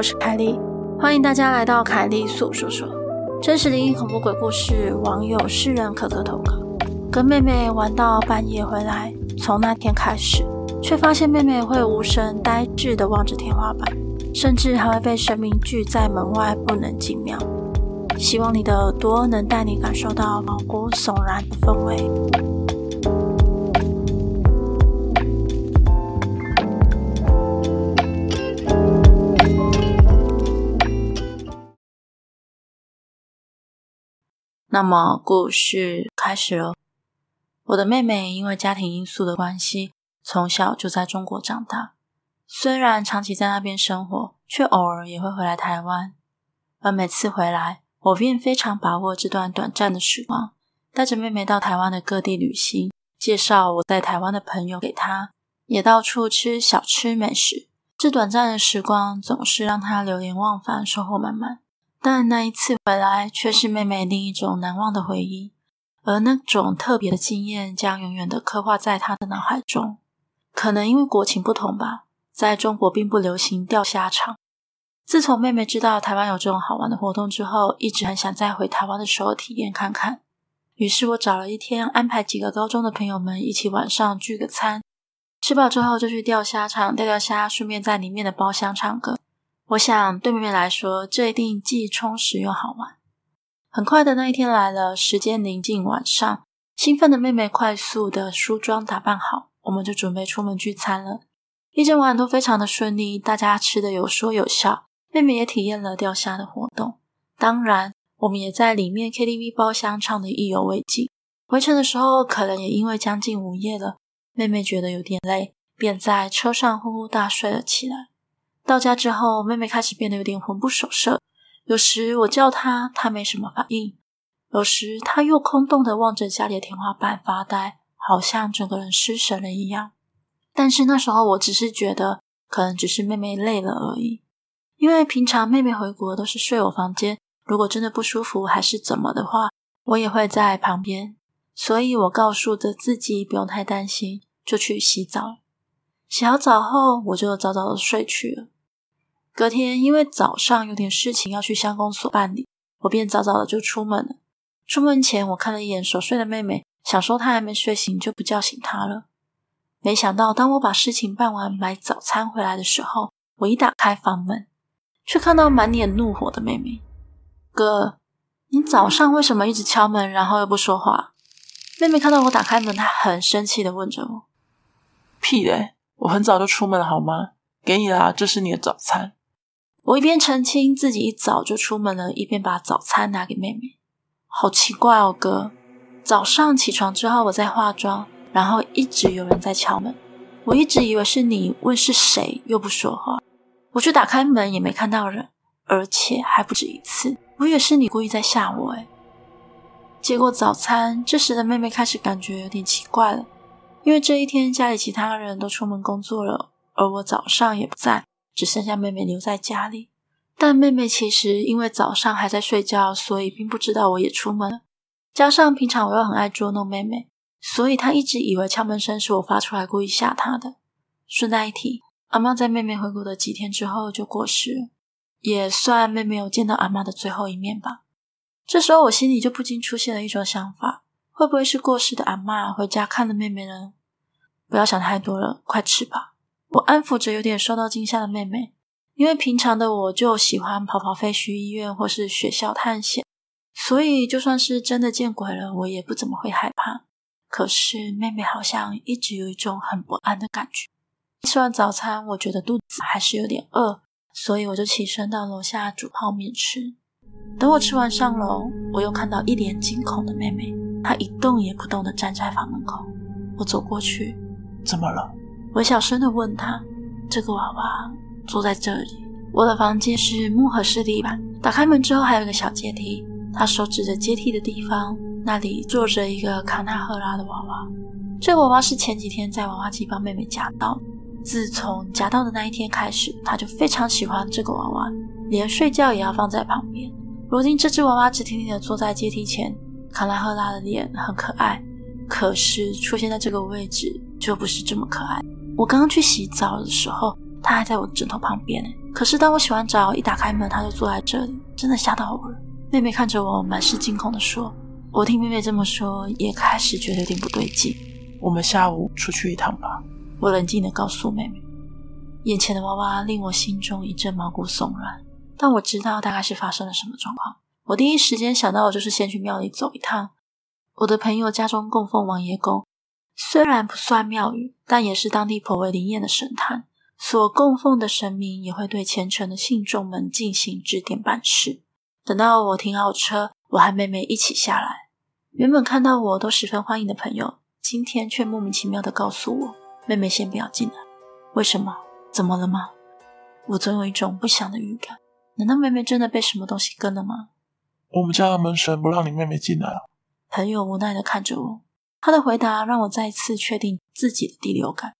我是凯莉，欢迎大家来到凯莉粟说说真实灵异恐怖鬼故事。网友诗人可可投稿，跟妹妹玩到半夜回来，从那天开始，却发现妹妹会无声呆滞地望着天花板，甚至还会被神明拒在门外，不能进庙。希望你的耳朵能带你感受到毛骨悚然的氛围。那么故事开始了。我的妹妹因为家庭因素的关系，从小就在中国长大。虽然长期在那边生活，却偶尔也会回来台湾。而每次回来，我便非常把握这段短暂的时光，带着妹妹到台湾的各地旅行，介绍我在台湾的朋友给她，也到处吃小吃美食。这短暂的时光总是让她流连忘返，收获满满。但那一次回来，却是妹妹另一种难忘的回忆，而那种特别的经验将永远的刻画在她的脑海中。可能因为国情不同吧，在中国并不流行钓虾场。自从妹妹知道台湾有这种好玩的活动之后，一直很想再回台湾的时候体验看看。于是我找了一天，安排几个高中的朋友们一起晚上聚个餐，吃饱之后就去钓虾场钓钓虾，顺便在里面的包厢唱歌。我想，对妹妹来说，这一定既充实又好玩。很快的那一天来了，时间临近晚上，兴奋的妹妹快速的梳妆打扮好，我们就准备出门聚餐了。一整晚都非常的顺利，大家吃的有说有笑，妹妹也体验了钓虾的活动。当然，我们也在里面 KTV 包厢唱的意犹未尽。回程的时候，可能也因为将近午夜了，妹妹觉得有点累，便在车上呼呼大睡了起来。到家之后，妹妹开始变得有点魂不守舍。有时我叫她，她没什么反应；有时她又空洞的望着家里的天花板发呆，好像整个人失神了一样。但是那时候我只是觉得，可能只是妹妹累了而已。因为平常妹妹回国都是睡我房间，如果真的不舒服还是怎么的话，我也会在旁边。所以我告诉着自己不用太担心，就去洗澡。洗好澡后，我就早早的睡去了。隔天，因为早上有点事情要去乡公所办理，我便早早的就出门了。出门前，我看了一眼熟睡的妹妹，想说她还没睡醒，就不叫醒她了。没想到，当我把事情办完，买早餐回来的时候，我一打开房门，却看到满脸怒火的妹妹。哥，你早上为什么一直敲门，然后又不说话？妹妹看到我打开门，她很生气的问着我：“屁嘞，我很早就出门了，好吗？给你啦，这是你的早餐。”我一边澄清自己一早就出门了，一边把早餐拿给妹妹。好奇怪哦，哥，早上起床之后我在化妆，然后一直有人在敲门，我一直以为是你，问是谁，又不说话。我去打开门也没看到人，而且还不止一次，我以为是你故意在吓我。诶，结果早餐，这时的妹妹开始感觉有点奇怪了，因为这一天家里其他人都出门工作了，而我早上也不在。只剩下妹妹留在家里，但妹妹其实因为早上还在睡觉，所以并不知道我也出门了。加上平常我又很爱捉弄妹妹，所以她一直以为敲门声是我发出来故意吓她的。顺带一提，阿妈在妹妹回国的几天之后就过世，也算妹妹有见到阿妈的最后一面吧。这时候我心里就不禁出现了一种想法：会不会是过世的阿嬷回家看了妹妹呢？不要想太多了，快吃吧。我安抚着有点受到惊吓的妹妹，因为平常的我就喜欢跑跑废墟医院或是学校探险，所以就算是真的见鬼了，我也不怎么会害怕。可是妹妹好像一直有一种很不安的感觉。吃完早餐，我觉得肚子还是有点饿，所以我就起身到楼下煮泡面吃。等我吃完上楼，我又看到一脸惊恐的妹妹，她一动也不动地站在房门口。我走过去，怎么了？我小声的问他：“这个娃娃坐在这里。我的房间是木盒式地板，打开门之后还有一个小阶梯。他手指着阶梯的地方，那里坐着一个卡纳赫拉的娃娃。这个娃娃是前几天在娃娃机帮妹妹夹到。自从夹到的那一天开始，他就非常喜欢这个娃娃，连睡觉也要放在旁边。如今这只娃娃直挺挺的坐在阶梯前，卡纳赫拉的脸很可爱，可是出现在这个位置就不是这么可爱。”我刚刚去洗澡的时候，他还在我的枕头旁边。可是当我洗完澡一打开门，他就坐在这里，真的吓到我了。妹妹看着我，满是惊恐的说：“我听妹妹这么说，也开始觉得有点不对劲。我们下午出去一趟吧。”我冷静的告诉妹妹。眼前的娃娃令我心中一阵毛骨悚然，但我知道大概是发生了什么状况。我第一时间想到的就是先去庙里走一趟。我的朋友家中供奉王爷公，虽然不算庙宇，但也是当地颇为灵验的神坛。所供奉的神明也会对虔诚的信众们进行指点办事。等到我停好车，我和妹妹一起下来。原本看到我都十分欢迎的朋友，今天却莫名其妙地告诉我：“妹妹先不要进来。”为什么？怎么了吗？我总有一种不祥的预感。难道妹妹真的被什么东西跟了吗？我们家的门神不让你妹妹进来了。朋友无奈地看着我，他的回答让我再次确定自己的第六感。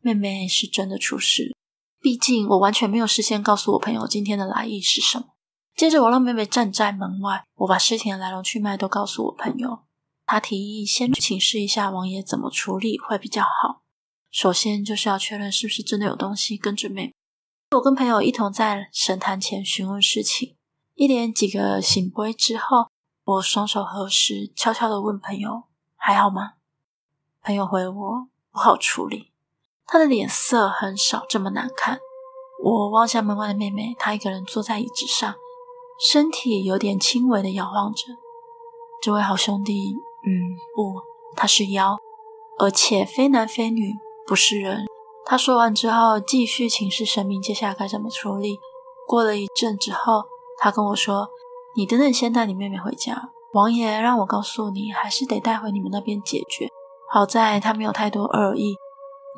妹妹是真的出事，毕竟我完全没有事先告诉我朋友今天的来意是什么。接着，我让妹妹站在门外，我把事情的来龙去脉都告诉我朋友。他提议先去请示一下王爷怎么处理会比较好。首先就是要确认是不是真的有东西跟着妹妹。我跟朋友一同在神坛前询问事情，一连几个圣杯之后，我双手合十，悄悄地问朋友：“还好吗？”朋友回我：“不好处理。”他的脸色很少这么难看。我望向门外的妹妹，她一个人坐在椅子上，身体有点轻微的摇晃着。这位好兄弟，嗯，不，他是妖，而且非男非女，不是人。他说完之后，继续请示神明，接下来该怎么处理。过了一阵之后，他跟我说：“你等等，先带你妹妹回家。王爷让我告诉你，还是得带回你们那边解决。好在他没有太多恶意。”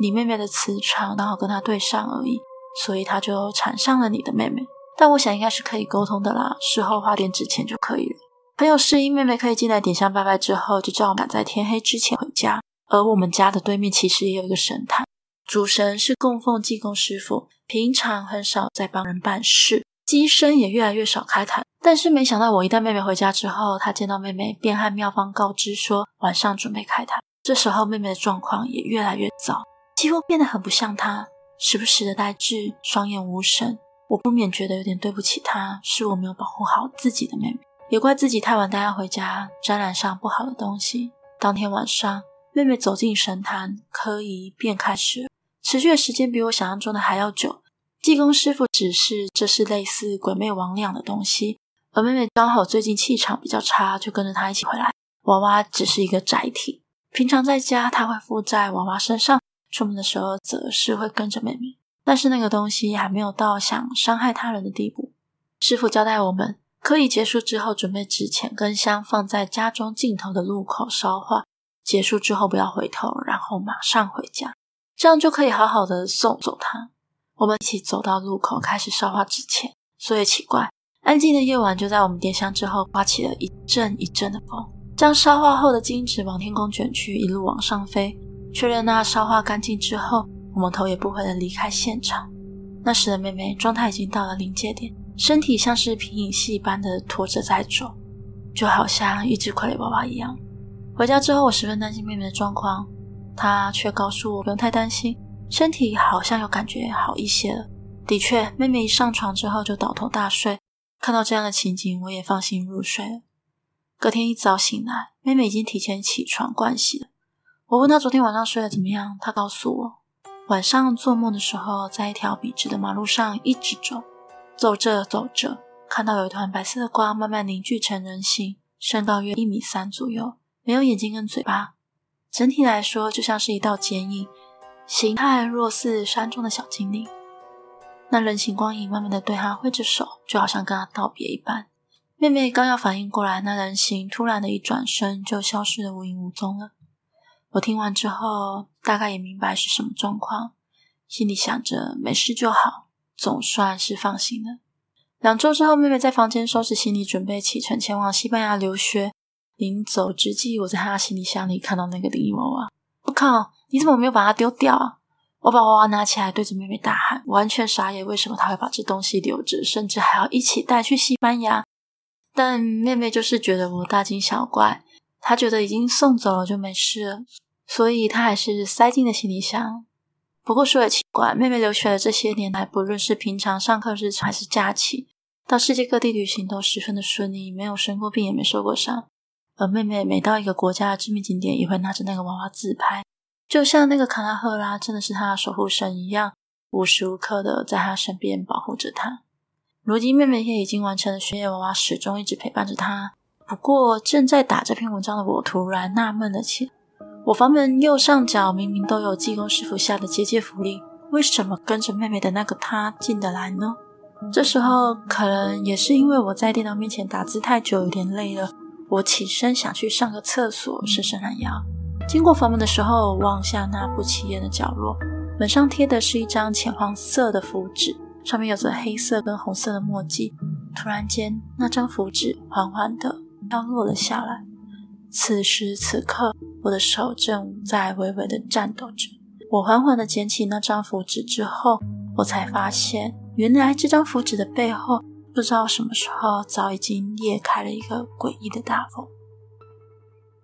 你妹妹的磁场刚好跟他对上而已，所以他就缠上了你的妹妹。但我想应该是可以沟通的啦，事后花点纸钱就可以了。朋友示意妹妹可以进来点香拜拜之后，就叫我赶在天黑之前回家。而我们家的对面其实也有一个神坛，主神是供奉济公师傅，平常很少在帮人办事，机身也越来越少开坛。但是没想到我一带妹妹回家之后，她见到妹妹便和妙方告知说晚上准备开坛。这时候妹妹的状况也越来越糟。几乎变得很不像她，时不时的呆滞，双眼无神。我不免觉得有点对不起她，是我没有保护好自己的妹妹，也怪自己太晚带她回家，沾染上不好的东西。当天晚上，妹妹走进神坛，科仪便开始，持续的时间比我想象中的还要久。济公师傅指示这是类似鬼魅魍魉的东西，而妹妹刚好最近气场比较差，就跟着他一起回来。娃娃只是一个载体，平常在家他会附在娃娃身上。出门的时候，则是会跟着妹妹，但是那个东西还没有到想伤害他人的地步。师傅交代我们，科仪结束之后，准备纸钱跟香放在家中尽头的路口烧化，结束之后不要回头，然后马上回家，这样就可以好好的送走他。我们一起走到路口，开始烧化纸钱。所以奇怪，安静的夜晚，就在我们点香之后，刮起了一阵一阵的风，将烧化后的金纸往天空卷去，一路往上飞。确认那烧化干净之后，我们头也不回地离开现场。那时的妹妹状态已经到了临界点，身体像是皮影戏般的拖着在走，就好像一只傀儡娃娃一样。回家之后，我十分担心妹妹的状况，她却告诉我不用太担心，身体好像有感觉好一些了。的确，妹妹一上床之后就倒头大睡。看到这样的情景，我也放心入睡了。隔天一早醒来，妹妹已经提前起床盥洗了。我问她昨天晚上睡得怎么样，她告诉我，晚上做梦的时候，在一条笔直的马路上一直走，走着走着，看到有一团白色的光慢慢凝聚成人形，身高约一米三左右，没有眼睛跟嘴巴，整体来说就像是一道剪影，形态若似山中的小精灵。那人形光影慢慢的对他挥着手，就好像跟他道别一般。妹妹刚要反应过来，那人形突然的一转身就消失得无影无踪了。我听完之后，大概也明白是什么状况，心里想着没事就好，总算是放心了。两周之后，妹妹在房间收拾行李，准备启程前往西班牙留学。临走之际，我在她行李箱里看到那个灵异娃娃。我靠，你怎么没有把它丢掉啊？我把娃娃拿起来，对着妹妹大喊，完全傻眼，为什么她会把这东西留着，甚至还要一起带去西班牙？但妹妹就是觉得我大惊小怪，她觉得已经送走了就没事了。所以她还是塞进了行李箱。不过说也奇怪，妹妹留学的这些年来，不论是平常上课日还是假期，到世界各地旅行都十分的顺利，没有生过病，也没受过伤。而妹妹每到一个国家的知名景点，也会拿着那个娃娃自拍，就像那个卡拉赫拉真的是她的守护神一样，无时无刻的在她身边保护着她。如今妹妹也已经完成了学业，娃娃始终一直陪伴着她。不过正在打这篇文章的我，突然纳闷了起来。我房门右上角明明都有济公师傅下的结界符令，为什么跟着妹妹的那个他进得来呢？这时候可能也是因为我在电脑面前打字太久，有点累了。我起身想去上个厕所，伸伸懒腰。经过房门的时候，望向那不起眼的角落，门上贴的是一张浅黄色的符纸，上面有着黑色跟红色的墨迹。突然间，那张符纸缓缓地飘落了下来。此时此刻，我的手正在微微的颤抖着。我缓缓的捡起那张符纸之后，我才发现，原来这张符纸的背后，不知道什么时候早已经裂开了一个诡异的大缝。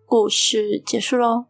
故事结束喽。